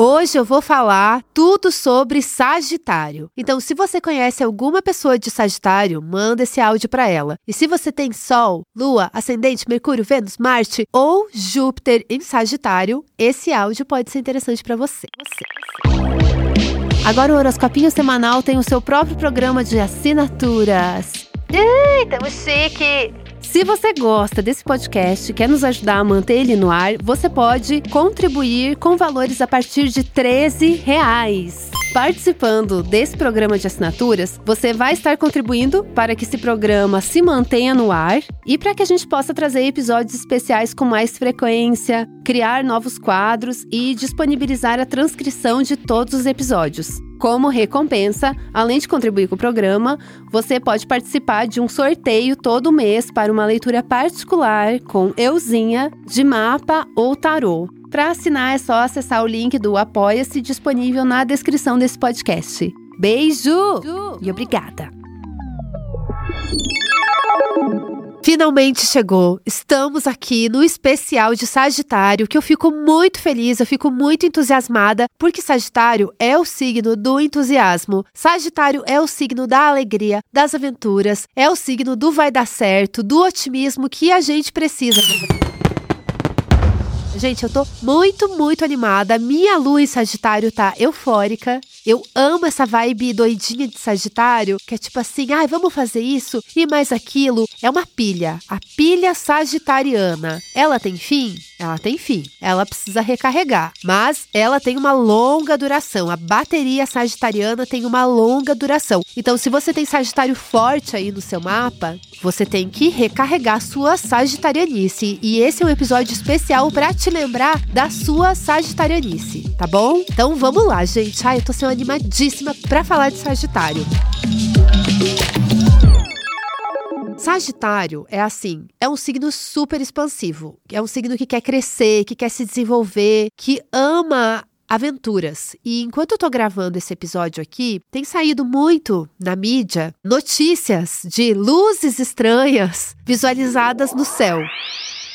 Hoje eu vou falar tudo sobre Sagitário. Então, se você conhece alguma pessoa de Sagitário, manda esse áudio para ela. E se você tem Sol, Lua, Ascendente, Mercúrio, Vênus, Marte ou Júpiter em Sagitário, esse áudio pode ser interessante para você. Agora o Horoscopinho Semanal tem o seu próprio programa de assinaturas. Ei, tamo chique! Se você gosta desse podcast e quer nos ajudar a manter ele no ar, você pode contribuir com valores a partir de 13 reais. Participando desse programa de assinaturas, você vai estar contribuindo para que esse programa se mantenha no ar e para que a gente possa trazer episódios especiais com mais frequência, criar novos quadros e disponibilizar a transcrição de todos os episódios. Como recompensa, além de contribuir com o programa, você pode participar de um sorteio todo mês para uma leitura particular com euzinha de mapa ou tarô. Para assinar é só acessar o link do Apoia-se disponível na descrição desse podcast. Beijo e obrigada! Finalmente chegou. Estamos aqui no especial de Sagitário, que eu fico muito feliz, eu fico muito entusiasmada, porque Sagitário é o signo do entusiasmo. Sagitário é o signo da alegria, das aventuras, é o signo do vai dar certo, do otimismo que a gente precisa. Gente, eu tô muito, muito animada. Minha lua em Sagitário tá eufórica. Eu amo essa vibe doidinha de Sagitário, que é tipo assim, ai, ah, vamos fazer isso e mais aquilo. É uma pilha, a pilha sagitariana. Ela tem fim? Ela tem fim. Ela precisa recarregar, mas ela tem uma longa duração. A bateria sagitariana tem uma longa duração. Então, se você tem Sagitário forte aí no seu mapa, você tem que recarregar sua sagitarianice. E esse é um episódio especial para te lembrar da sua sagitarianice, tá bom? Então vamos lá, gente. Ai, eu tô sendo animadíssima para falar de Sagitário. Sagitário é assim, é um signo super expansivo, é um signo que quer crescer, que quer se desenvolver, que ama aventuras. E enquanto eu tô gravando esse episódio aqui, tem saído muito na mídia notícias de luzes estranhas visualizadas no céu.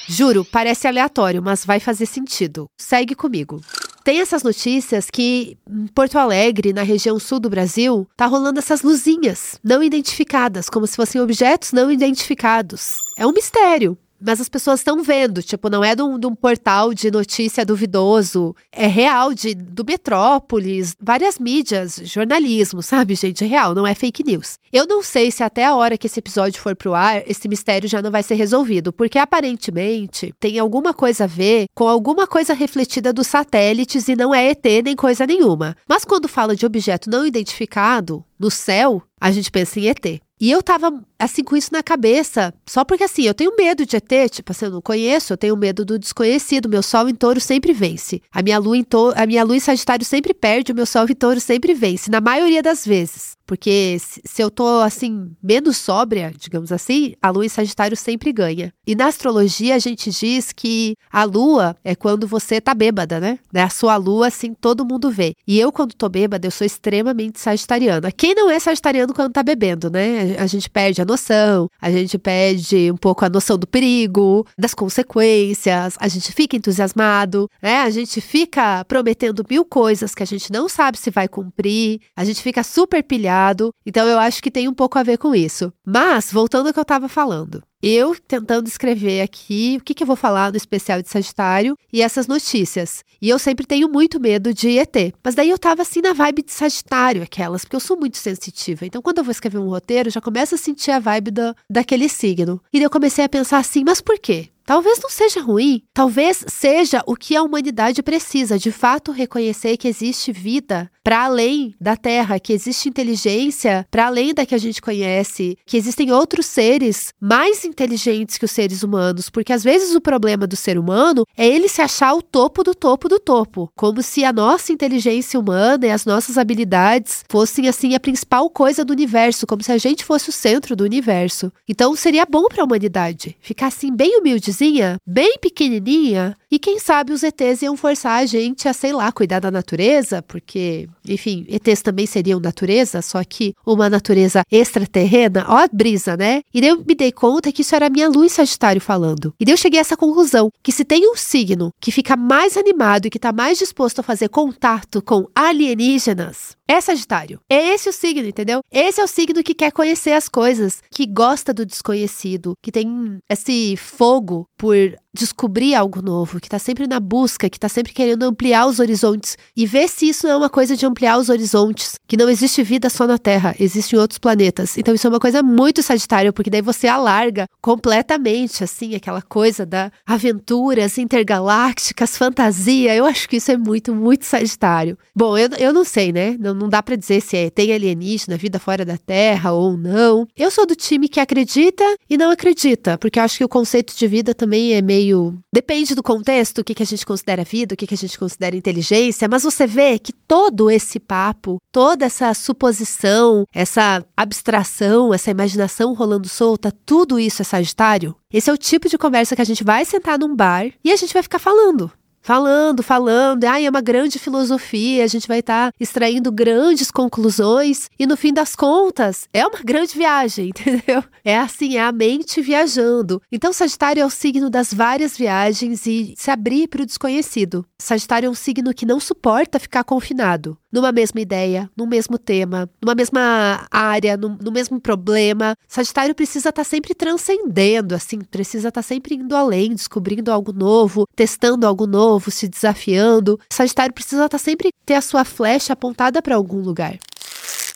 Juro, parece aleatório, mas vai fazer sentido. Segue comigo. Tem essas notícias que em Porto Alegre, na região sul do Brasil, tá rolando essas luzinhas não identificadas, como se fossem objetos não identificados. É um mistério mas as pessoas estão vendo. Tipo, não é de um, de um, portal de notícia duvidoso. É real, de, do Metrópolis, várias mídias, jornalismo, sabe, gente? É real, não é fake news. Eu não sei se até a hora que esse episódio for pro ar, esse mistério já não vai ser resolvido, porque aparentemente tem alguma coisa a ver com alguma coisa refletida dos satélites e não é ET nem coisa nenhuma. Mas quando fala de objeto não identificado no céu, a gente pensa em ET. E eu tava, assim, com isso na cabeça. Só porque, assim, eu tenho medo de ET. Tipo assim, eu não conheço, eu tenho medo do desconhecido. Meu sol em touro sempre vence. A minha lua em, to a minha lua em Sagitário sempre perde, o meu sol em touro sempre vence. Na maioria das vezes. Porque se eu tô assim, menos sóbria, digamos assim, a lua em Sagitário sempre ganha. E na astrologia a gente diz que a lua é quando você tá bêbada, né? A sua lua, assim, todo mundo vê. E eu, quando tô bêbada, eu sou extremamente sagitariana. Quem não é sagitariano quando tá bebendo, né? A gente perde a noção, a gente perde um pouco a noção do perigo, das consequências, a gente fica entusiasmado, né? A gente fica prometendo mil coisas que a gente não sabe se vai cumprir, a gente fica super pilhado então eu acho que tem um pouco a ver com isso. Mas, voltando ao que eu estava falando. Eu tentando escrever aqui o que, que eu vou falar no especial de Sagitário e essas notícias. E eu sempre tenho muito medo de ET. Mas daí eu tava assim na vibe de Sagitário, aquelas, porque eu sou muito sensitiva. Então quando eu vou escrever um roteiro, já começo a sentir a vibe da, daquele signo. E daí eu comecei a pensar assim, mas por quê? Talvez não seja ruim, talvez seja o que a humanidade precisa, de fato reconhecer que existe vida para além da Terra, que existe inteligência para além da que a gente conhece, que existem outros seres mais inteligentes que os seres humanos, porque às vezes o problema do ser humano é ele se achar o topo do topo do topo, como se a nossa inteligência humana e as nossas habilidades fossem assim a principal coisa do universo, como se a gente fosse o centro do universo. Então seria bom para a humanidade ficar assim bem humilde cidadezinha bem pequenininha e quem sabe os ETs iam forçar a gente a, sei lá, cuidar da natureza, porque, enfim, ETs também seriam natureza, só que uma natureza extraterrena, ó a brisa, né? E daí eu me dei conta que isso era a minha luz Sagitário falando. E daí eu cheguei a essa conclusão, que se tem um signo que fica mais animado e que tá mais disposto a fazer contato com alienígenas, é Sagitário. É esse o signo, entendeu? Esse é o signo que quer conhecer as coisas, que gosta do desconhecido, que tem esse fogo por descobrir algo novo, que tá sempre na busca, que tá sempre querendo ampliar os horizontes e ver se isso é uma coisa de ampliar os horizontes, que não existe vida só na Terra, existe em outros planetas. Então isso é uma coisa muito Sagitário, porque daí você alarga completamente assim aquela coisa da aventuras intergalácticas, fantasia. Eu acho que isso é muito, muito Sagitário. Bom, eu, eu não sei, né? Não, não dá para dizer se é, tem alienígena, vida fora da Terra ou não. Eu sou do time que acredita e não acredita, porque eu acho que o conceito de vida também é meio meio. Depende do contexto, o que, que a gente considera vida, o que, que a gente considera inteligência, mas você vê que todo esse papo, toda essa suposição, essa abstração, essa imaginação rolando solta, tudo isso é Sagitário. Esse é o tipo de conversa que a gente vai sentar num bar e a gente vai ficar falando falando, falando, ai, é uma grande filosofia, a gente vai estar tá extraindo grandes conclusões e no fim das contas é uma grande viagem, entendeu? É assim, é a mente viajando. Então, Sagitário é o signo das várias viagens e se abrir para o desconhecido. Sagitário é um signo que não suporta ficar confinado numa mesma ideia, no mesmo tema, numa mesma área, no, no mesmo problema. Sagitário precisa estar tá sempre transcendendo, assim, precisa estar tá sempre indo além, descobrindo algo novo, testando algo novo, se desafiando. Sagitário precisa estar tá sempre ter a sua flecha apontada para algum lugar.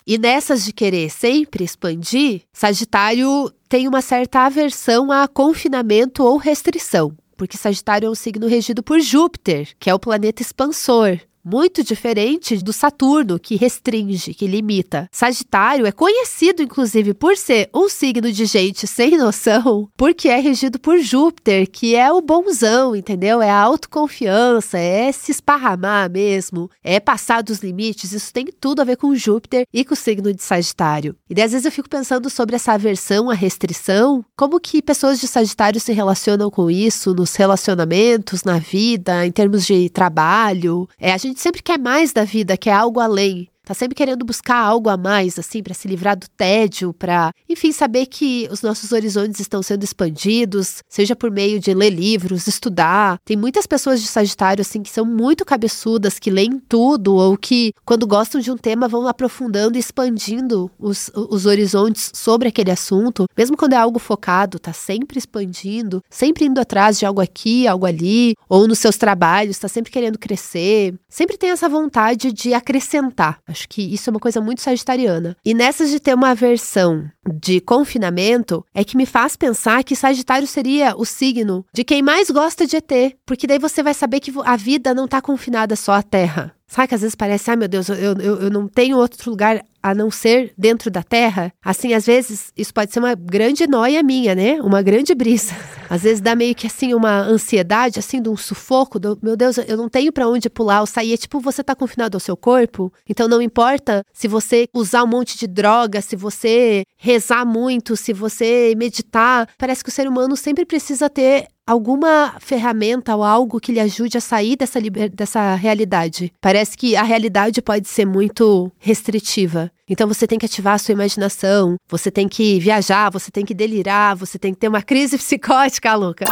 E nessas de querer sempre expandir, Sagitário tem uma certa aversão a confinamento ou restrição porque Sagitário é um signo regido por Júpiter, que é o planeta expansor muito diferente do Saturno, que restringe, que limita. Sagitário é conhecido, inclusive, por ser um signo de gente sem noção, porque é regido por Júpiter, que é o bonzão, entendeu? É a autoconfiança, é se esparramar mesmo, é passar dos limites. Isso tem tudo a ver com Júpiter e com o signo de Sagitário. E às vezes eu fico pensando sobre essa aversão à restrição, como que pessoas de Sagitário se relacionam com isso nos relacionamentos, na vida, em termos de trabalho. É, a gente gente sempre quer mais da vida, quer algo além. Tá sempre querendo buscar algo a mais, assim, para se livrar do tédio, para, enfim, saber que os nossos horizontes estão sendo expandidos, seja por meio de ler livros, estudar. Tem muitas pessoas de Sagitário, assim, que são muito cabeçudas, que leem tudo, ou que, quando gostam de um tema, vão aprofundando e expandindo os, os horizontes sobre aquele assunto. Mesmo quando é algo focado, tá sempre expandindo, sempre indo atrás de algo aqui, algo ali, ou nos seus trabalhos, tá sempre querendo crescer. Sempre tem essa vontade de acrescentar. Acho que isso é uma coisa muito sagitariana. E nessas de ter uma versão de confinamento, é que me faz pensar que Sagitário seria o signo de quem mais gosta de ET, porque daí você vai saber que a vida não está confinada só à Terra. Sabe que às vezes parece, ai meu Deus, eu, eu, eu não tenho outro lugar a não ser dentro da Terra? Assim, às vezes, isso pode ser uma grande noia minha, né? Uma grande brisa. Às vezes dá meio que assim uma ansiedade, assim, de um sufoco, do, meu Deus, eu não tenho para onde pular ou sair. É tipo, você tá confinado ao seu corpo, então não importa se você usar um monte de droga, se você rezar muito, se você meditar. Parece que o ser humano sempre precisa ter alguma ferramenta ou algo que lhe ajude a sair dessa, dessa realidade. Parece que a realidade pode ser muito restritiva. Então você tem que ativar a sua imaginação, você tem que viajar, você tem que delirar, você tem que ter uma crise psicótica, louca.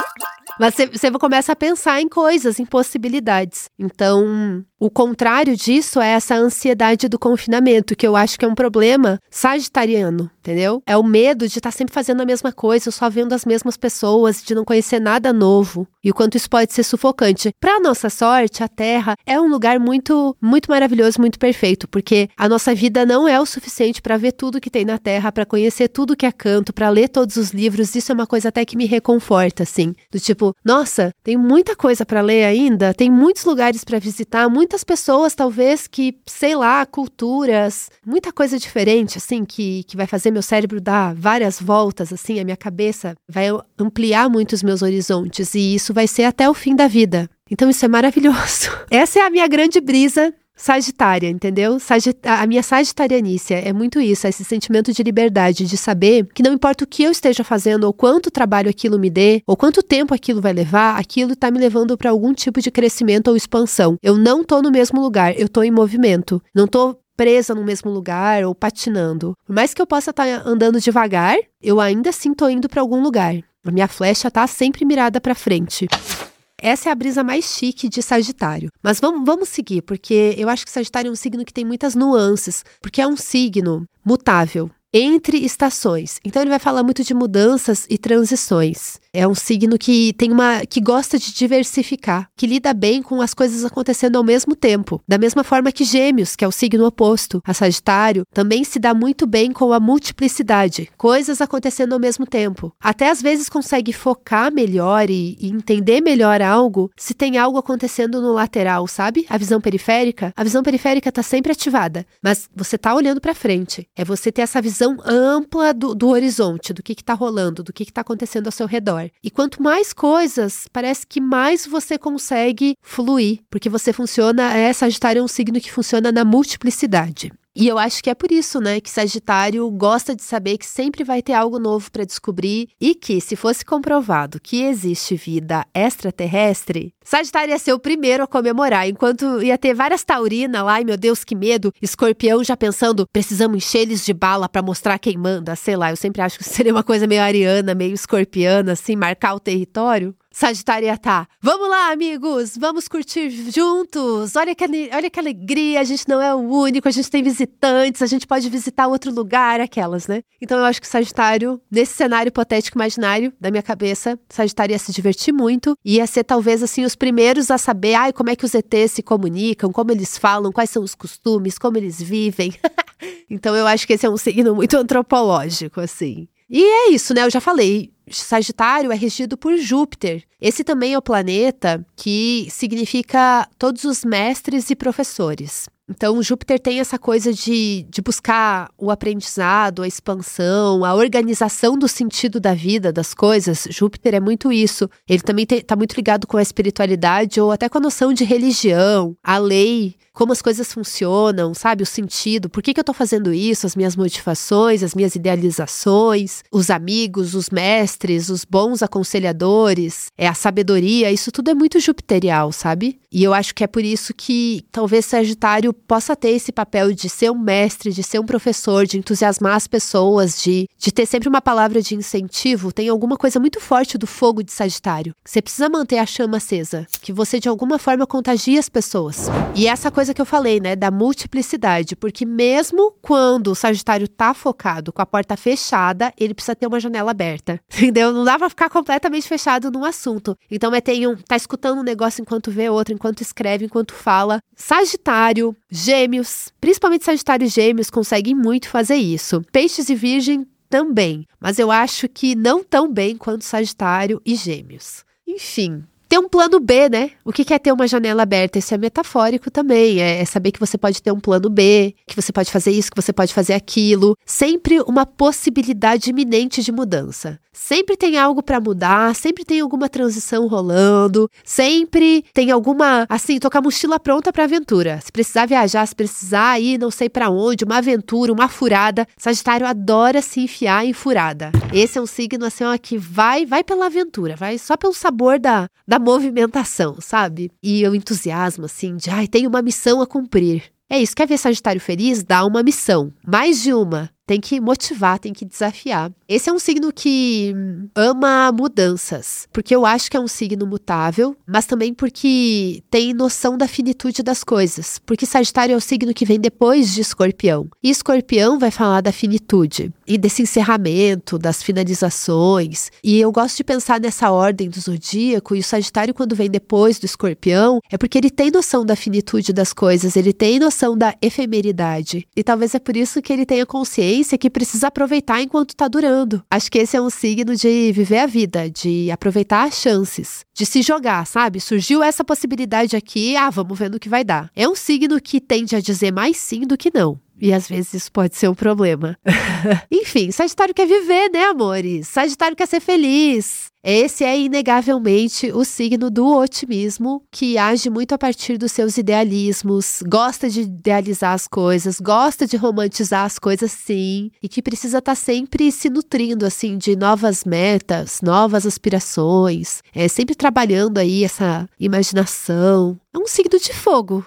Mas você, começa a pensar em coisas, em possibilidades. Então, o contrário disso é essa ansiedade do confinamento, que eu acho que é um problema sagitariano, entendeu? É o medo de estar tá sempre fazendo a mesma coisa, só vendo as mesmas pessoas, de não conhecer nada novo. E o quanto isso pode ser sufocante. Para nossa sorte, a Terra é um lugar muito, muito maravilhoso, muito perfeito, porque a nossa vida não é o suficiente para ver tudo que tem na Terra, para conhecer tudo que é canto, para ler todos os livros. Isso é uma coisa até que me reconforta, assim, do tipo tipo, nossa, tem muita coisa para ler ainda, tem muitos lugares para visitar, muitas pessoas talvez que, sei lá, culturas, muita coisa diferente assim que que vai fazer meu cérebro dar várias voltas assim, a minha cabeça vai ampliar muito os meus horizontes e isso vai ser até o fim da vida. Então isso é maravilhoso. Essa é a minha grande brisa sagitária, entendeu? A minha sagitarianícia é muito isso, é esse sentimento de liberdade, de saber que não importa o que eu esteja fazendo, ou quanto trabalho aquilo me dê, ou quanto tempo aquilo vai levar, aquilo está me levando para algum tipo de crescimento ou expansão. Eu não tô no mesmo lugar, eu tô em movimento. Não tô presa no mesmo lugar ou patinando. Por mais que eu possa estar tá andando devagar, eu ainda assim tô indo para algum lugar. A minha flecha tá sempre mirada para frente. Essa é a brisa mais chique de Sagitário. Mas vamos, vamos seguir, porque eu acho que Sagitário é um signo que tem muitas nuances, porque é um signo mutável entre estações. Então ele vai falar muito de mudanças e transições. É um signo que tem uma que gosta de diversificar, que lida bem com as coisas acontecendo ao mesmo tempo. Da mesma forma que Gêmeos, que é o signo oposto a Sagitário, também se dá muito bem com a multiplicidade, coisas acontecendo ao mesmo tempo. Até às vezes consegue focar melhor e, e entender melhor algo se tem algo acontecendo no lateral, sabe? A visão periférica, a visão periférica está sempre ativada, mas você está olhando para frente. É você ter essa visão ampla do, do horizonte, do que está rolando, do que está acontecendo ao seu redor. E quanto mais coisas, parece que mais você consegue fluir, porque você funciona, é Sagitário é um signo que funciona na multiplicidade. E eu acho que é por isso, né, que Sagitário gosta de saber que sempre vai ter algo novo para descobrir e que, se fosse comprovado que existe vida extraterrestre, Sagitário ia ser o primeiro a comemorar, enquanto ia ter várias taurinas lá, ai meu Deus, que medo, escorpião já pensando, precisamos encher eles de bala para mostrar quem manda, sei lá, eu sempre acho que seria uma coisa meio ariana, meio escorpiana, assim, marcar o território. Sagitária tá. Vamos lá, amigos, vamos curtir juntos. Olha que, olha que alegria, a gente não é o único, a gente tem visitantes, a gente pode visitar outro lugar, aquelas, né? Então eu acho que Sagitário, nesse cenário hipotético imaginário da minha cabeça, Sagitário ia se divertir muito, ia ser talvez assim os primeiros a saber, ai, como é que os ETs se comunicam, como eles falam, quais são os costumes, como eles vivem. então eu acho que esse é um signo muito antropológico, assim. E é isso, né? Eu já falei. Sagitário é regido por Júpiter. Esse também é o planeta que significa todos os mestres e professores. Então, Júpiter tem essa coisa de, de buscar o aprendizado, a expansão, a organização do sentido da vida, das coisas. Júpiter é muito isso. Ele também está muito ligado com a espiritualidade ou até com a noção de religião, a lei, como as coisas funcionam, sabe? O sentido, por que, que eu estou fazendo isso, as minhas motivações, as minhas idealizações, os amigos, os mestres, os bons aconselhadores, é a sabedoria, isso tudo é muito jupiterial, sabe? E eu acho que é por isso que talvez Sagitário possa ter esse papel de ser um mestre, de ser um professor, de entusiasmar as pessoas, de, de ter sempre uma palavra de incentivo. Tem alguma coisa muito forte do fogo de Sagitário. Você precisa manter a chama acesa, que você de alguma forma contagie as pessoas. E essa coisa que eu falei, né, da multiplicidade, porque mesmo quando o Sagitário tá focado com a porta fechada, ele precisa ter uma janela aberta. Entendeu? Não dá pra ficar completamente fechado num assunto. Então é tem um, tá escutando um negócio enquanto vê outro, enquanto escreve, enquanto fala. Sagitário, Gêmeos, principalmente Sagitário e Gêmeos conseguem muito fazer isso. Peixes e Virgem também, mas eu acho que não tão bem quanto Sagitário e Gêmeos. Enfim, ter um plano B, né? O que é ter uma janela aberta? Isso é metafórico também. É, é, saber que você pode ter um plano B, que você pode fazer isso, que você pode fazer aquilo. Sempre uma possibilidade iminente de mudança. Sempre tem algo para mudar, sempre tem alguma transição rolando, sempre tem alguma, assim, tocar mochila pronta para aventura. Se precisar viajar, se precisar ir não sei para onde, uma aventura, uma furada. Sagitário adora se enfiar em furada. Esse é um signo assim, ó, que vai, vai pela aventura, vai só pelo sabor da, da movimentação, sabe? E o entusiasmo, assim, de, ai, tem uma missão a cumprir. É isso, quer ver Sagitário feliz? Dá uma missão. Mais de uma. Tem que motivar, tem que desafiar. Esse é um signo que ama mudanças, porque eu acho que é um signo mutável, mas também porque tem noção da finitude das coisas. Porque Sagitário é o signo que vem depois de Escorpião. E Escorpião vai falar da finitude e desse encerramento, das finalizações. E eu gosto de pensar nessa ordem do zodíaco, e o Sagitário, quando vem depois do Escorpião, é porque ele tem noção da finitude das coisas, ele tem noção da efemeridade. E talvez é por isso que ele tenha consciência que precisa aproveitar enquanto está durando. Acho que esse é um signo de viver a vida, de aproveitar as chances, de se jogar, sabe? Surgiu essa possibilidade aqui, ah, vamos ver no que vai dar. É um signo que tende a dizer mais sim do que não. E às vezes isso pode ser um problema. Enfim, Sagitário quer viver, né, amores? Sagitário quer ser feliz. Esse é inegavelmente o signo do otimismo, que age muito a partir dos seus idealismos, gosta de idealizar as coisas, gosta de romantizar as coisas, sim, e que precisa estar tá sempre se nutrindo assim de novas metas, novas aspirações, é sempre trabalhando aí essa imaginação. É um signo de fogo,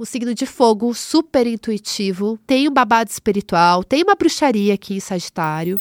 Um signo de fogo super intuitivo, tem um babado espiritual, tem uma bruxaria aqui em Sagitário.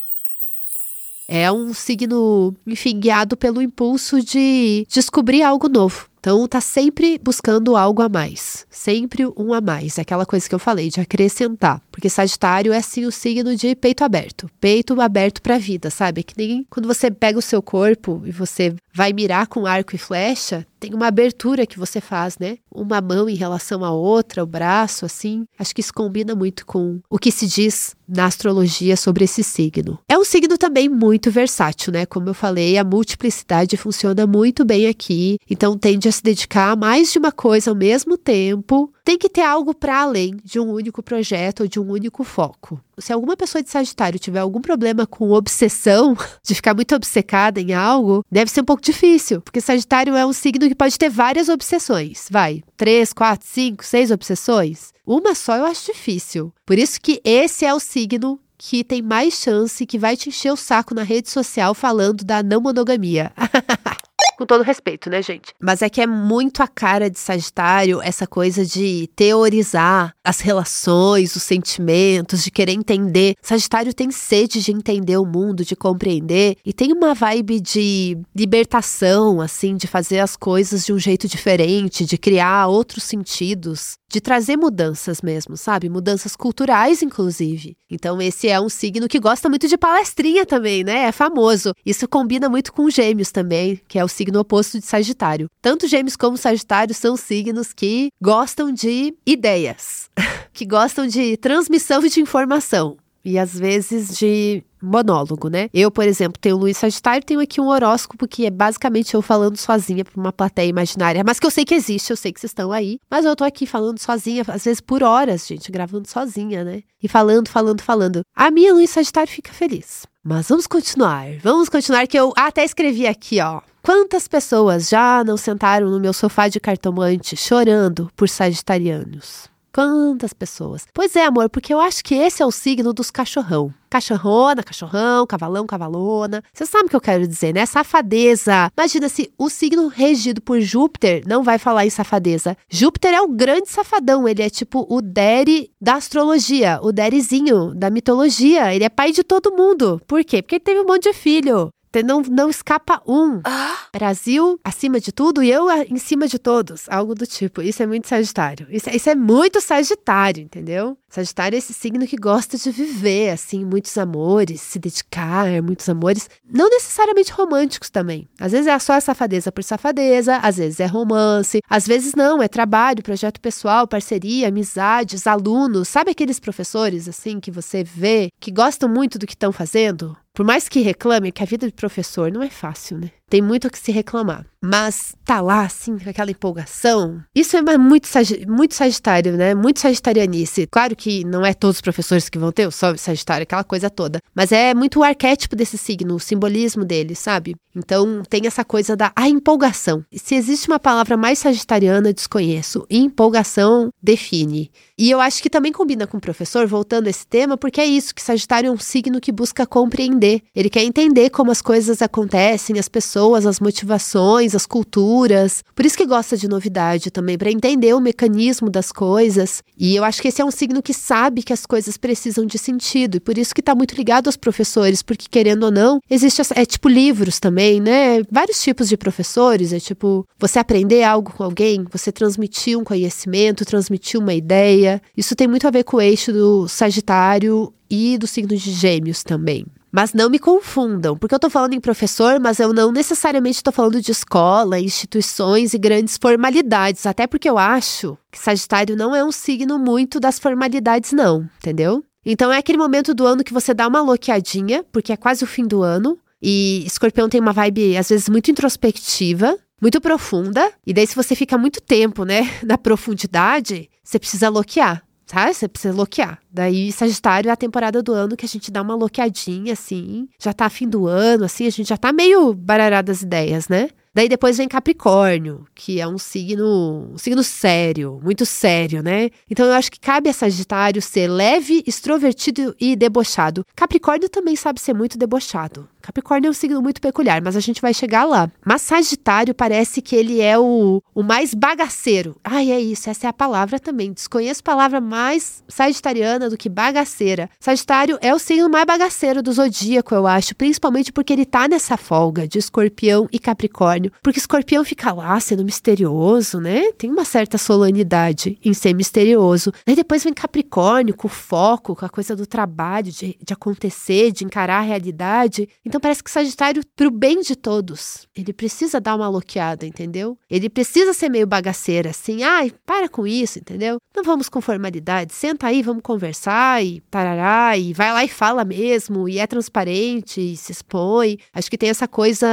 É um signo, enfim, guiado pelo impulso de descobrir algo novo. Então tá sempre buscando algo a mais, sempre um a mais, é aquela coisa que eu falei de acrescentar, porque Sagitário é sim o signo de peito aberto, peito aberto para a vida, sabe? Que nem quando você pega o seu corpo e você vai mirar com arco e flecha, tem uma abertura que você faz, né? Uma mão em relação à outra, o braço, assim. Acho que isso combina muito com o que se diz na astrologia sobre esse signo. É um signo também muito versátil, né? Como eu falei, a multiplicidade funciona muito bem aqui, então tende a se dedicar a mais de uma coisa ao mesmo tempo tem que ter algo para além de um único projeto ou de um único foco. Se alguma pessoa de Sagitário tiver algum problema com obsessão, de ficar muito obcecada em algo, deve ser um pouco difícil, porque Sagitário é um signo que pode ter várias obsessões. Vai, três, quatro, cinco, seis obsessões. Uma só eu acho difícil. Por isso que esse é o signo que tem mais chance que vai te encher o saco na rede social falando da não monogamia. Com todo respeito, né, gente? Mas é que é muito a cara de Sagitário essa coisa de teorizar as relações, os sentimentos, de querer entender. Sagitário tem sede de entender o mundo, de compreender e tem uma vibe de libertação, assim, de fazer as coisas de um jeito diferente, de criar outros sentidos de trazer mudanças mesmo, sabe? Mudanças culturais, inclusive. Então, esse é um signo que gosta muito de palestrinha também, né? É famoso. Isso combina muito com Gêmeos também, que é o signo oposto de Sagitário. Tanto Gêmeos como Sagitário são signos que gostam de ideias, que gostam de transmissão de informação e às vezes de monólogo, né? Eu, por exemplo, tenho Luiz Sagitário, tenho aqui um horóscopo que é basicamente eu falando sozinha para uma plateia imaginária, mas que eu sei que existe, eu sei que vocês estão aí, mas eu tô aqui falando sozinha, às vezes por horas, gente, gravando sozinha, né? E falando, falando, falando. A minha Luiz Sagitário fica feliz. Mas vamos continuar, vamos continuar que eu até escrevi aqui, ó. Quantas pessoas já não sentaram no meu sofá de cartomante chorando por sagitarianos? Quantas pessoas? Pois é, amor, porque eu acho que esse é o signo dos cachorrão. Cachorrona, cachorrão, cavalão, cavalona. Você sabe o que eu quero dizer, né? Safadeza. Imagina se o signo regido por Júpiter não vai falar em safadeza. Júpiter é o grande safadão. Ele é tipo o Dere da astrologia, o Derizinho da mitologia. Ele é pai de todo mundo. Por quê? Porque ele teve um monte de filho. Não, não escapa um. Ah. Brasil acima de tudo e eu em cima de todos. Algo do tipo. Isso é muito Sagitário. Isso, isso é muito Sagitário, entendeu? Sagitário é esse signo que gosta de viver, assim, muitos amores, se dedicar, muitos amores. Não necessariamente românticos também. Às vezes é só safadeza por safadeza, às vezes é romance, às vezes não, é trabalho, projeto pessoal, parceria, amizades, alunos. Sabe aqueles professores, assim, que você vê que gostam muito do que estão fazendo? Por mais que reclame, que a vida de professor não é fácil, né? Tem muito o que se reclamar. Mas tá lá, assim, com aquela empolgação. Isso é muito, muito sagitário, né? Muito sagitarianice. Claro que não é todos os professores que vão ter o sol sagitário, aquela coisa toda. Mas é muito o arquétipo desse signo, o simbolismo dele, sabe? Então tem essa coisa da a empolgação. Se existe uma palavra mais sagitariana, desconheço. Empolgação define. E eu acho que também combina com o professor, voltando a esse tema, porque é isso, que Sagitário é um signo que busca compreender. Ele quer entender como as coisas acontecem, as pessoas pessoas, as motivações, as culturas. Por isso que gosta de novidade também, para entender o mecanismo das coisas. E eu acho que esse é um signo que sabe que as coisas precisam de sentido, e por isso que está muito ligado aos professores, porque querendo ou não, existe é tipo livros também, né? Vários tipos de professores, é tipo você aprender algo com alguém, você transmitir um conhecimento, transmitir uma ideia. Isso tem muito a ver com o eixo do Sagitário e do signo de Gêmeos também. Mas não me confundam, porque eu tô falando em professor, mas eu não necessariamente tô falando de escola, instituições e grandes formalidades, até porque eu acho que Sagitário não é um signo muito das formalidades, não, entendeu? Então é aquele momento do ano que você dá uma loqueadinha, porque é quase o fim do ano, e Escorpião tem uma vibe, às vezes, muito introspectiva, muito profunda, e daí, se você fica muito tempo, né, na profundidade, você precisa loquear. Sabe? Você precisa loquear. Daí, Sagitário é a temporada do ano que a gente dá uma loqueadinha, assim. Já tá fim do ano, assim, a gente já tá meio bararado das ideias, né? Daí depois vem Capricórnio, que é um signo, um signo sério, muito sério, né? Então eu acho que cabe a Sagitário ser leve, extrovertido e debochado. Capricórnio também sabe ser muito debochado. Capricórnio é um signo muito peculiar, mas a gente vai chegar lá. Mas Sagitário parece que ele é o, o mais bagaceiro. Ai, é isso, essa é a palavra também. Desconheço palavra mais sagitariana do que bagaceira. Sagitário é o signo mais bagaceiro do zodíaco, eu acho, principalmente porque ele tá nessa folga de Escorpião e Capricórnio. Porque Escorpião fica lá sendo misterioso, né? Tem uma certa solenidade em ser misterioso. Aí depois vem Capricórnio com foco, com a coisa do trabalho, de, de acontecer, de encarar a realidade. Então parece que Sagitário, pro bem de todos, ele precisa dar uma loqueada, entendeu? Ele precisa ser meio bagaceira, assim, ai, para com isso, entendeu? Não vamos com formalidade, senta aí, vamos conversar e tarará, e vai lá e fala mesmo, e é transparente, e se expõe. Acho que tem essa coisa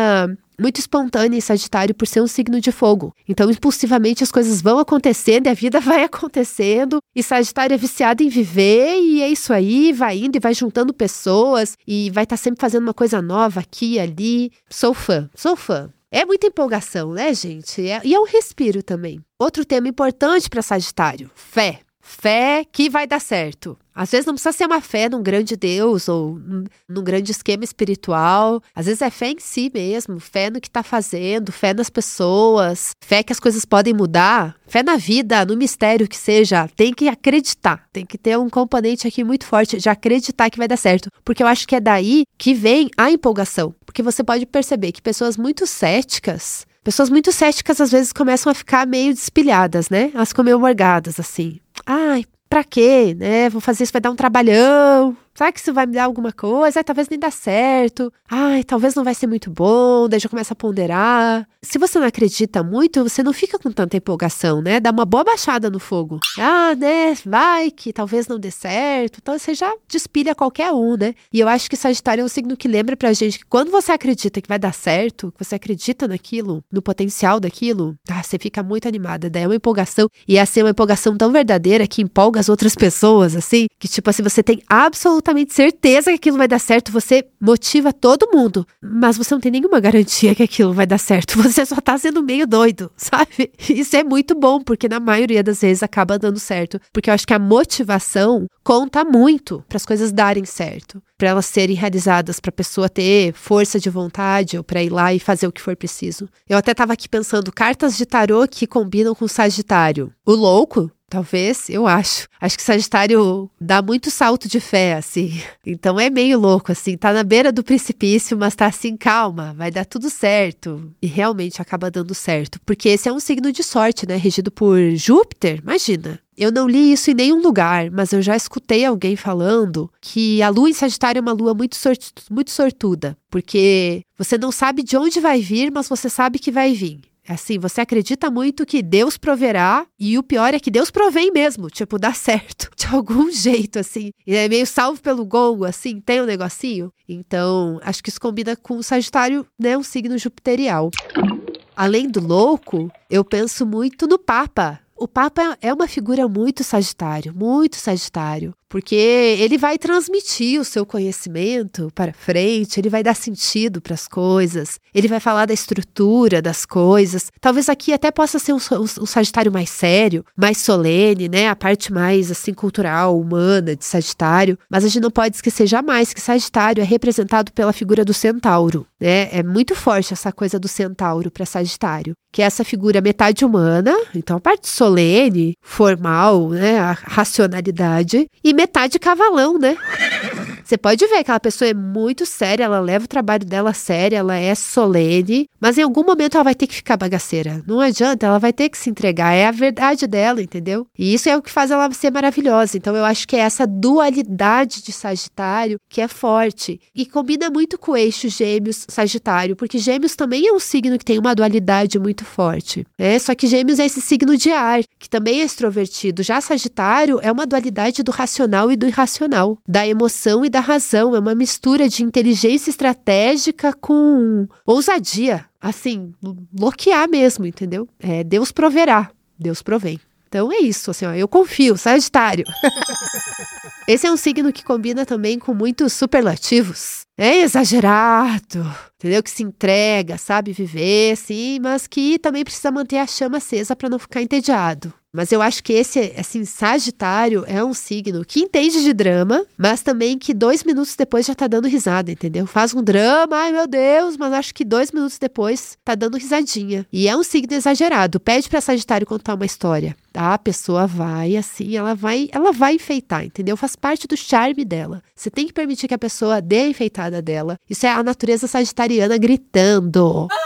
muito espontânea em Sagitário por ser um signo de fogo. Então, impulsivamente as coisas vão acontecendo e a vida vai acontecendo. E Sagitário é viciado em viver e é isso aí, vai indo e vai juntando pessoas e vai estar tá sempre fazendo uma coisa nova aqui e ali. Sou fã, sou fã. É muita empolgação, né, gente? É, e é um respiro também. Outro tema importante para Sagitário: fé. Fé que vai dar certo. Às vezes não precisa ser uma fé num grande Deus ou num grande esquema espiritual. Às vezes é fé em si mesmo, fé no que está fazendo, fé nas pessoas, fé que as coisas podem mudar, fé na vida, no mistério que seja. Tem que acreditar, tem que ter um componente aqui muito forte de acreditar que vai dar certo. Porque eu acho que é daí que vem a empolgação. Porque você pode perceber que pessoas muito céticas Pessoas muito céticas às vezes começam a ficar meio despilhadas, né? Elas ficam meio morgadas, assim. Ai, pra quê, né? Vou fazer isso, vai dar um trabalhão. Será que isso vai me dar alguma coisa? Ai, talvez nem dá certo. Ai, talvez não vai ser muito bom. Daí já começa a ponderar. Se você não acredita muito, você não fica com tanta empolgação, né? Dá uma boa baixada no fogo. Ah, né? Vai que talvez não dê certo. Então você já despilha qualquer um, né? E eu acho que Sagitário é um signo que lembra pra gente que quando você acredita que vai dar certo, que você acredita naquilo, no potencial daquilo, ah, você fica muito animada. Daí é uma empolgação. E é assim, uma empolgação tão verdadeira que empolga as outras pessoas, assim, que tipo assim, você tem absolutamente absolutamente certeza que aquilo vai dar certo, você motiva todo mundo, mas você não tem nenhuma garantia que aquilo vai dar certo. Você só tá sendo meio doido, sabe? Isso é muito bom, porque na maioria das vezes acaba dando certo, porque eu acho que a motivação conta muito para as coisas darem certo, para elas serem realizadas, para a pessoa ter força de vontade ou para ir lá e fazer o que for preciso. Eu até estava aqui pensando cartas de tarô que combinam com Sagitário. O louco Talvez, eu acho. Acho que Sagitário dá muito salto de fé, assim. Então é meio louco, assim. Tá na beira do precipício, mas tá assim, calma, vai dar tudo certo. E realmente acaba dando certo. Porque esse é um signo de sorte, né? Regido por Júpiter. Imagina. Eu não li isso em nenhum lugar, mas eu já escutei alguém falando que a lua em Sagitário é uma lua muito, sort muito sortuda, porque você não sabe de onde vai vir, mas você sabe que vai vir. Assim, você acredita muito que Deus proverá, e o pior é que Deus provém mesmo, tipo, dá certo, de algum jeito, assim. E é meio salvo pelo gongo, assim, tem um negocinho. Então, acho que isso combina com o Sagitário, né, um signo jupiterial. Além do louco, eu penso muito no Papa. O Papa é uma figura muito Sagitário, muito Sagitário porque ele vai transmitir o seu conhecimento para frente, ele vai dar sentido para as coisas, ele vai falar da estrutura das coisas. Talvez aqui até possa ser um, um, um, Sagitário mais sério, mais solene, né? A parte mais assim cultural, humana de Sagitário. Mas a gente não pode esquecer jamais que Sagitário é representado pela figura do Centauro, né? É muito forte essa coisa do Centauro para Sagitário, que é essa figura metade humana, então a parte solene, formal, né? A racionalidade e metade cavalão, né? Você pode ver que aquela pessoa é muito séria, ela leva o trabalho dela a sério, ela é solene, mas em algum momento ela vai ter que ficar bagaceira. Não adianta, ela vai ter que se entregar. É a verdade dela, entendeu? E isso é o que faz ela ser maravilhosa. Então eu acho que é essa dualidade de Sagitário que é forte e combina muito com o eixo Gêmeos Sagitário, porque Gêmeos também é um signo que tem uma dualidade muito forte. Né? Só que Gêmeos é esse signo de ar, que também é extrovertido. Já Sagitário é uma dualidade do racional e do irracional, da emoção e da razão, é uma mistura de inteligência estratégica com ousadia. Assim, bloquear mesmo, entendeu? É, Deus proverá, Deus provém. Então é isso, assim, ó, eu confio, Sagitário. Esse é um signo que combina também com muitos superlativos. É exagerado, entendeu? Que se entrega, sabe viver, sim, mas que também precisa manter a chama acesa para não ficar entediado. Mas eu acho que esse, assim, Sagitário é um signo que entende de drama, mas também que dois minutos depois já tá dando risada, entendeu? Faz um drama, ai meu Deus, mas acho que dois minutos depois tá dando risadinha. E é um signo exagerado. Pede pra Sagitário contar uma história. Tá? A pessoa vai assim, ela vai, ela vai enfeitar, entendeu? Faz parte do charme dela. Você tem que permitir que a pessoa dê a enfeitada dela. Isso é a natureza sagitariana gritando. Ah!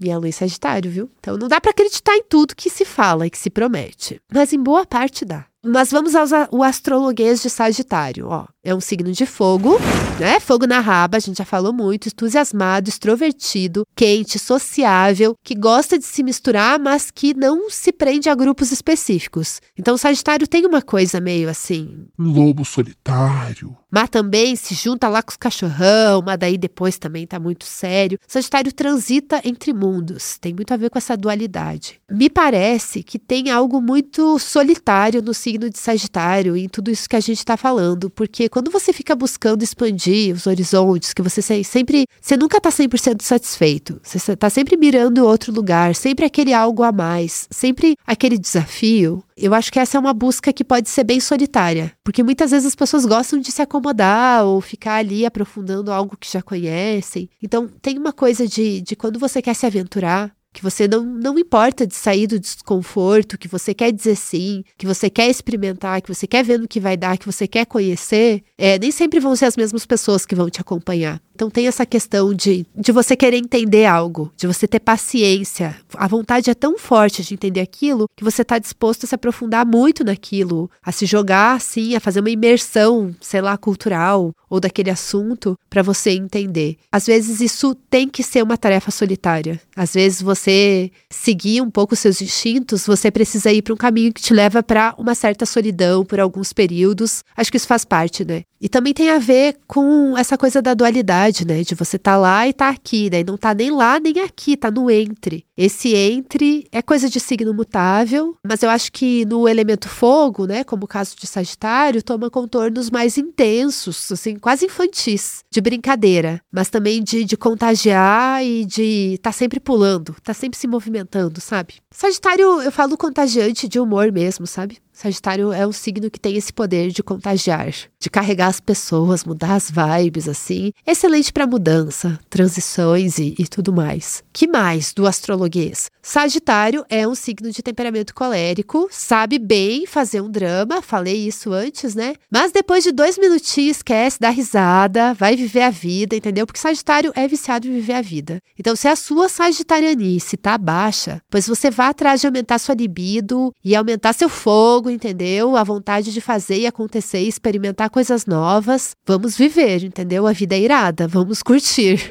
Minha lua em Sagitário, viu? Então não dá para acreditar em tudo que se fala e que se promete. Mas em boa parte dá. Mas vamos ao o astrologuês de Sagitário, ó. É um signo de fogo, né? Fogo na raba, a gente já falou muito, entusiasmado, extrovertido, quente, sociável, que gosta de se misturar, mas que não se prende a grupos específicos. Então, o Sagitário tem uma coisa meio assim. Lobo solitário. Mas também se junta lá com os cachorrão, mas daí depois também tá muito sério. Sagitário transita entre mundos, tem muito a ver com essa dualidade. Me parece que tem algo muito solitário no signo de Sagitário em tudo isso que a gente tá falando, porque quando você fica buscando expandir os horizontes, que você sempre. Você nunca está 100% satisfeito. Você está sempre mirando outro lugar, sempre aquele algo a mais, sempre aquele desafio. Eu acho que essa é uma busca que pode ser bem solitária, porque muitas vezes as pessoas gostam de se acomodar ou ficar ali aprofundando algo que já conhecem. Então, tem uma coisa de, de quando você quer se aventurar, que você não, não importa de sair do desconforto, que você quer dizer sim, que você quer experimentar, que você quer ver no que vai dar, que você quer conhecer, é, nem sempre vão ser as mesmas pessoas que vão te acompanhar. Então tem essa questão de, de você querer entender algo, de você ter paciência. A vontade é tão forte de entender aquilo que você está disposto a se aprofundar muito naquilo, a se jogar assim, a fazer uma imersão, sei lá, cultural ou daquele assunto para você entender. Às vezes isso tem que ser uma tarefa solitária. Às vezes você seguir um pouco seus instintos, você precisa ir para um caminho que te leva para uma certa solidão por alguns períodos. Acho que isso faz parte, né? E também tem a ver com essa coisa da dualidade, né? De você tá lá e tá aqui, né? E não tá nem lá nem aqui, tá no entre. Esse entre é coisa de signo mutável, mas eu acho que no elemento fogo, né? Como o caso de Sagitário, toma contornos mais intensos, assim, quase infantis, de brincadeira, mas também de, de contagiar e de tá sempre pulando, tá sempre se movimentando, sabe? Sagitário, eu falo contagiante de humor mesmo, sabe? Sagitário é um signo que tem esse poder de contagiar, de carregar as pessoas, mudar as vibes, assim. Excelente para mudança, transições e, e, tudo mais. Que mais do astrologuês? Sagitário é um signo de temperamento colérico, sabe bem fazer um drama, falei isso antes, né? Mas depois de dois minutinhos, esquece, dá risada, vai viver a vida, entendeu? Porque Sagitário é viciado em viver a vida. Então, se a sua sagitarianice tá baixa, pois você vai atrás de aumentar sua libido e aumentar seu fogo entendeu? A vontade de fazer e acontecer experimentar coisas novas. Vamos viver, entendeu? A vida é irada, vamos curtir.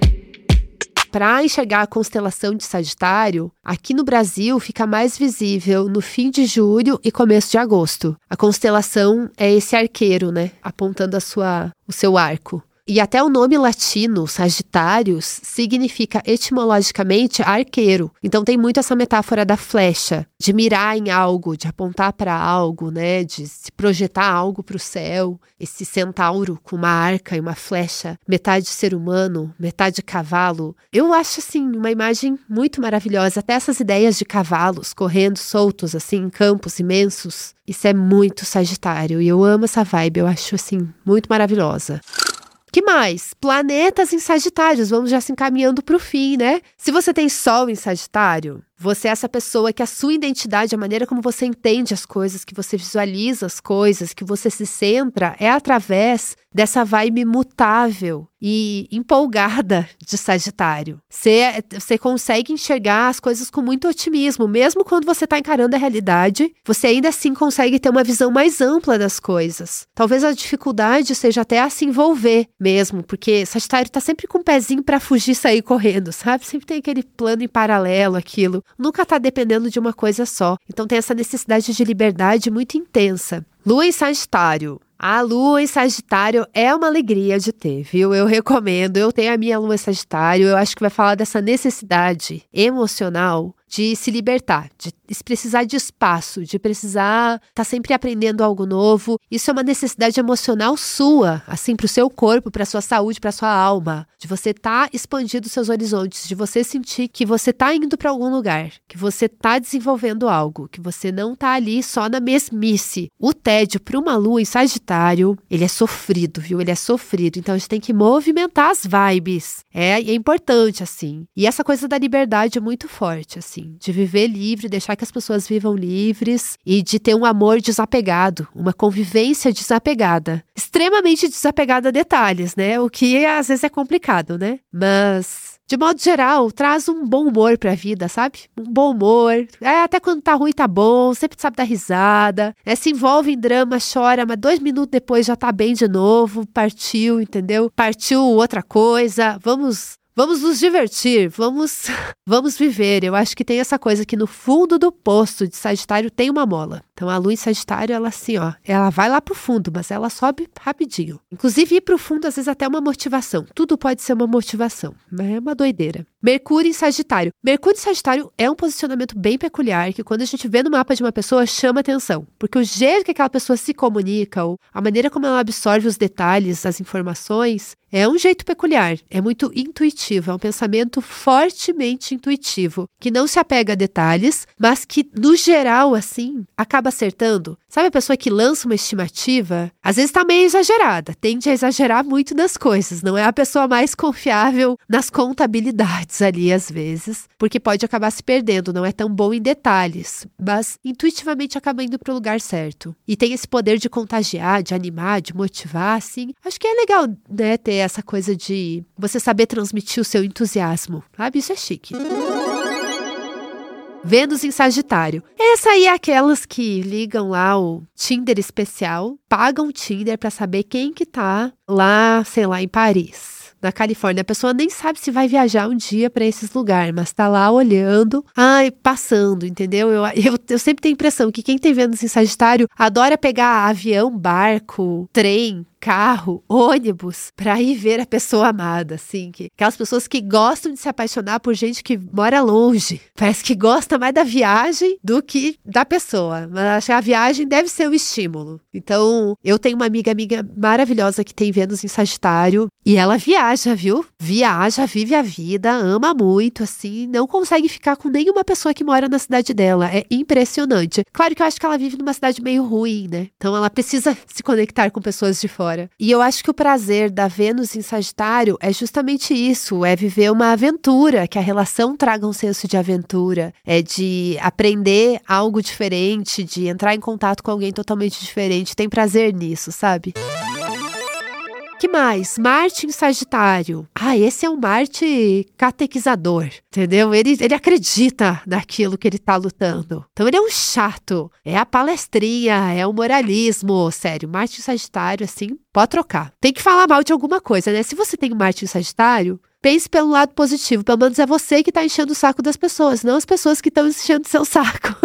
Para enxergar a constelação de Sagitário, aqui no Brasil fica mais visível no fim de julho e começo de agosto. A constelação é esse arqueiro, né? Apontando a sua, o seu arco. E até o nome latino, Sagitários, significa etimologicamente arqueiro. Então tem muito essa metáfora da flecha, de mirar em algo, de apontar para algo, né, de se projetar algo para o céu. Esse centauro com uma arca e uma flecha, metade ser humano, metade cavalo. Eu acho assim uma imagem muito maravilhosa, até essas ideias de cavalos correndo soltos assim em campos imensos. Isso é muito Sagitário e eu amo essa vibe, eu acho assim muito maravilhosa. Que mais? Planetas em Sagitários. Vamos já se encaminhando para o fim, né? Se você tem Sol em Sagitário, você é essa pessoa que a sua identidade, a maneira como você entende as coisas, que você visualiza as coisas, que você se centra, é através dessa vibe mutável e empolgada de Sagitário. Você, você consegue enxergar as coisas com muito otimismo, mesmo quando você está encarando a realidade, você ainda assim consegue ter uma visão mais ampla das coisas. Talvez a dificuldade seja até a se envolver mesmo, porque Sagitário está sempre com o um pezinho para fugir e sair correndo, sabe? Sempre tem aquele plano em paralelo, aquilo nunca está dependendo de uma coisa só. Então tem essa necessidade de liberdade muito intensa. Lua em Sagitário. A lua em Sagitário é uma alegria de ter, viu? Eu recomendo. Eu tenho a minha lua em Sagitário. Eu acho que vai falar dessa necessidade emocional de se libertar, de de precisar de espaço, de precisar estar tá sempre aprendendo algo novo. Isso é uma necessidade emocional sua, assim, para o seu corpo, para sua saúde, para sua alma, de você estar tá expandindo seus horizontes, de você sentir que você está indo para algum lugar, que você está desenvolvendo algo, que você não está ali só na mesmice. O tédio para uma lua em Sagitário, ele é sofrido, viu? Ele é sofrido. Então a gente tem que movimentar as vibes. É, é importante assim. E essa coisa da liberdade é muito forte, assim, de viver livre, deixar que as pessoas vivam livres e de ter um amor desapegado, uma convivência desapegada. Extremamente desapegada a detalhes, né? O que às vezes é complicado, né? Mas de modo geral, traz um bom humor pra vida, sabe? Um bom humor. É, até quando tá ruim, tá bom, sempre sabe dar risada. É, se envolve em drama, chora, mas dois minutos depois já tá bem de novo, partiu, entendeu? Partiu outra coisa. Vamos Vamos nos divertir, vamos, vamos viver. Eu acho que tem essa coisa que no fundo do poço de Sagitário tem uma mola. Então a em Sagitário, ela assim, ó, ela vai lá pro fundo, mas ela sobe rapidinho. Inclusive ir pro fundo às vezes até é uma motivação. Tudo pode ser uma motivação, mas é uma doideira. Mercúrio em Sagitário. Mercúrio em Sagitário é um posicionamento bem peculiar que quando a gente vê no mapa de uma pessoa chama atenção, porque o jeito que aquela pessoa se comunica ou a maneira como ela absorve os detalhes, as informações, é um jeito peculiar, é muito intuitivo, é um pensamento fortemente intuitivo, que não se apega a detalhes, mas que, no geral, assim, acaba acertando. Sabe a pessoa que lança uma estimativa? Às vezes está meio exagerada, tende a exagerar muito nas coisas, não é a pessoa mais confiável nas contabilidades ali, às vezes, porque pode acabar se perdendo, não é tão bom em detalhes, mas intuitivamente acaba indo para o lugar certo. E tem esse poder de contagiar, de animar, de motivar, assim. Acho que é legal, né, ter essa coisa de você saber transmitir o seu entusiasmo, sabe? Isso é chique. Vênus em Sagitário. Essa aí é aquelas que ligam lá o Tinder especial, pagam o Tinder para saber quem que tá lá, sei lá, em Paris na Califórnia. A pessoa nem sabe se vai viajar um dia para esses lugares, mas tá lá olhando, ai, passando, entendeu? Eu, eu, eu sempre tenho a impressão que quem tem Vênus em Sagitário adora pegar avião, barco, trem, carro, ônibus, para ir ver a pessoa amada, assim, que aquelas pessoas que gostam de se apaixonar por gente que mora longe. Parece que gosta mais da viagem do que da pessoa. Mas acho que a viagem deve ser um estímulo. Então, eu tenho uma amiga amiga maravilhosa que tem Vênus em Sagitário e ela viaja, viu? Viaja, vive a vida, ama muito, assim, não consegue ficar com nenhuma pessoa que mora na cidade dela. É impressionante. Claro que eu acho que ela vive numa cidade meio ruim, né? Então ela precisa se conectar com pessoas de fora fora. E eu acho que o prazer da Vênus em Sagitário é justamente isso: é viver uma aventura, que a relação traga um senso de aventura, é de aprender algo diferente, de entrar em contato com alguém totalmente diferente. Tem prazer nisso, sabe? Que mais? Marte em Sagitário. Ah, esse é um Marte catequizador, entendeu? Ele, ele acredita naquilo que ele tá lutando. Então ele é um chato. É a palestrinha, é o moralismo. Sério, Marte em Sagitário, assim, pode trocar. Tem que falar mal de alguma coisa, né? Se você tem Marte em Sagitário, pense pelo lado positivo. Pelo menos é você que está enchendo o saco das pessoas, não as pessoas que estão enchendo seu saco.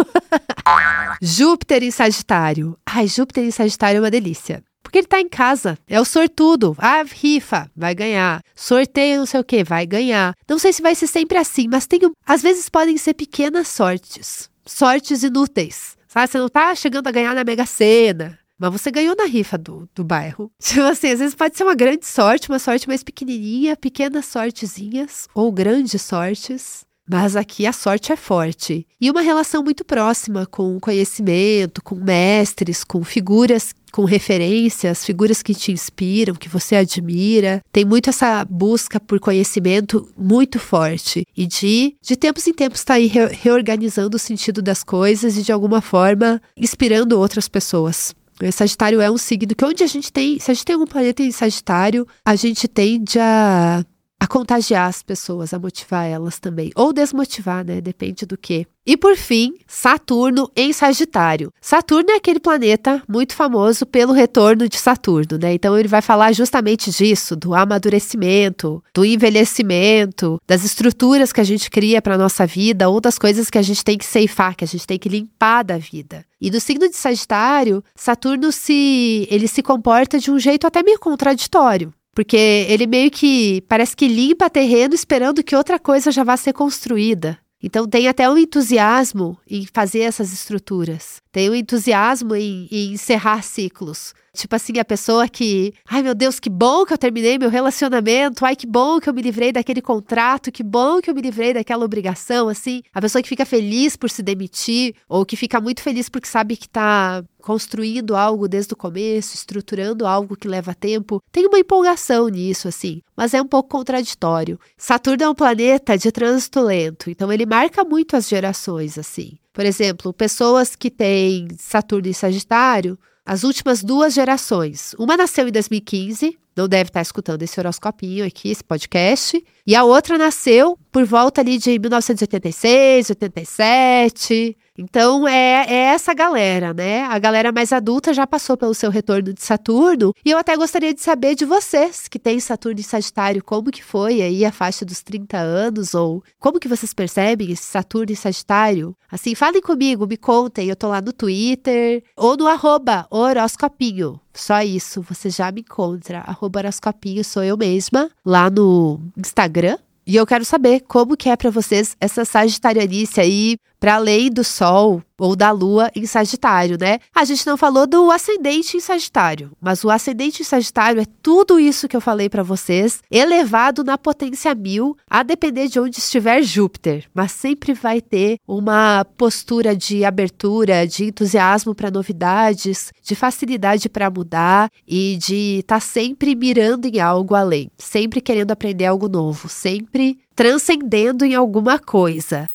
Júpiter em Sagitário. Ai, Júpiter em Sagitário é uma delícia. Porque ele tá em casa. É o sortudo. Ah, rifa, vai ganhar. Sorteio, não sei o que, vai ganhar. Não sei se vai ser sempre assim, mas tem, às vezes podem ser pequenas sortes. Sortes inúteis. Sabe? Você não tá chegando a ganhar na Mega Sena. Mas você ganhou na rifa do, do bairro. Tipo assim, às vezes pode ser uma grande sorte, uma sorte mais pequenininha, pequenas sortezinhas ou grandes sortes. Mas aqui a sorte é forte. E uma relação muito próxima com conhecimento, com mestres, com figuras com referências, figuras que te inspiram, que você admira. Tem muito essa busca por conhecimento muito forte e de, de tempos em tempos estar tá aí reorganizando o sentido das coisas e de alguma forma inspirando outras pessoas. Sagitário é um signo que onde a gente tem, se a gente tem algum planeta em Sagitário, a gente tende a a contagiar as pessoas, a motivar elas também. Ou desmotivar, né? Depende do que. E por fim, Saturno em Sagitário. Saturno é aquele planeta muito famoso pelo retorno de Saturno, né? Então ele vai falar justamente disso, do amadurecimento, do envelhecimento, das estruturas que a gente cria para nossa vida ou das coisas que a gente tem que ceifar, que a gente tem que limpar da vida. E no signo de Sagitário, Saturno se ele se comporta de um jeito até meio contraditório. Porque ele meio que parece que limpa terreno esperando que outra coisa já vá ser construída. Então tem até um entusiasmo em fazer essas estruturas. Tem um entusiasmo em, em encerrar ciclos. Tipo assim, a pessoa que, ai meu Deus, que bom que eu terminei meu relacionamento, ai que bom que eu me livrei daquele contrato, que bom que eu me livrei daquela obrigação, assim. A pessoa que fica feliz por se demitir, ou que fica muito feliz porque sabe que tá construindo algo desde o começo, estruturando algo que leva tempo. Tem uma empolgação nisso, assim, mas é um pouco contraditório. Saturno é um planeta de trânsito lento, então ele marca muito as gerações, assim. Por exemplo, pessoas que têm Saturno em Sagitário as últimas duas gerações. Uma nasceu em 2015, não deve estar escutando esse horoscopinho aqui, esse podcast. E a outra nasceu por volta ali de 1986, 87. Então é, é, essa galera, né? A galera mais adulta já passou pelo seu retorno de Saturno. E eu até gostaria de saber de vocês que têm Saturno em Sagitário, como que foi aí a faixa dos 30 anos? Ou como que vocês percebem esse Saturno em Sagitário? Assim, falem comigo, me contem. Eu tô lá no Twitter ou no arroba horoscopinho. Só isso, você já me encontra. Arroba horoscopinho, sou eu mesma, lá no Instagram. E eu quero saber como que é para vocês essa sagitarianice aí, para além do Sol ou da Lua em Sagitário, né? A gente não falou do ascendente em Sagitário, mas o ascendente em Sagitário é tudo isso que eu falei para vocês, elevado na potência mil, a depender de onde estiver Júpiter, mas sempre vai ter uma postura de abertura, de entusiasmo para novidades, de facilidade para mudar e de estar tá sempre mirando em algo além, sempre querendo aprender algo novo, sempre transcendendo em alguma coisa.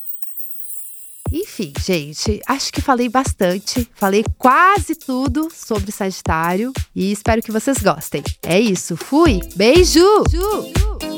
Enfim, gente, acho que falei bastante. Falei quase tudo sobre Sagitário e espero que vocês gostem. É isso, fui! Beijo! Ju!